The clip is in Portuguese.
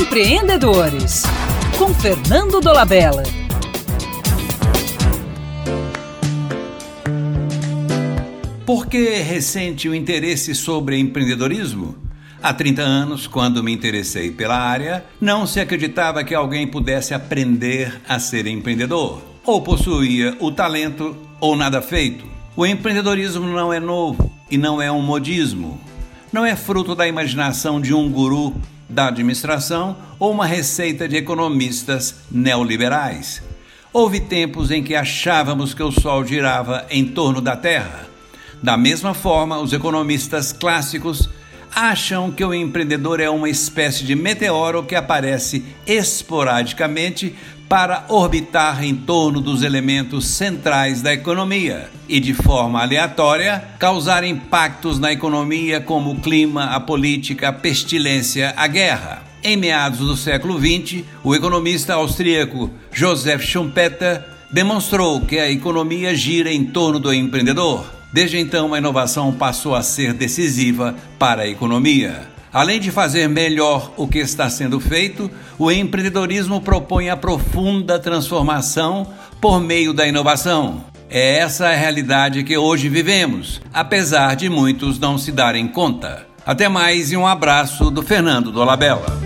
Empreendedores. Com Fernando Dolabella. Por que recente o interesse sobre empreendedorismo? Há 30 anos, quando me interessei pela área, não se acreditava que alguém pudesse aprender a ser empreendedor. Ou possuía o talento ou nada feito. O empreendedorismo não é novo e não é um modismo. Não é fruto da imaginação de um guru da administração ou uma receita de economistas neoliberais. Houve tempos em que achávamos que o Sol girava em torno da Terra. Da mesma forma, os economistas clássicos acham que o empreendedor é uma espécie de meteoro que aparece esporadicamente para orbitar em torno dos elementos centrais da economia e, de forma aleatória, causar impactos na economia como o clima, a política, a pestilência, a guerra. Em meados do século XX, o economista austríaco Joseph Schumpeter demonstrou que a economia gira em torno do empreendedor. Desde então, a inovação passou a ser decisiva para a economia. Além de fazer melhor o que está sendo feito, o empreendedorismo propõe a profunda transformação por meio da inovação. É essa a realidade que hoje vivemos, apesar de muitos não se darem conta. Até mais e um abraço do Fernando Dolabella.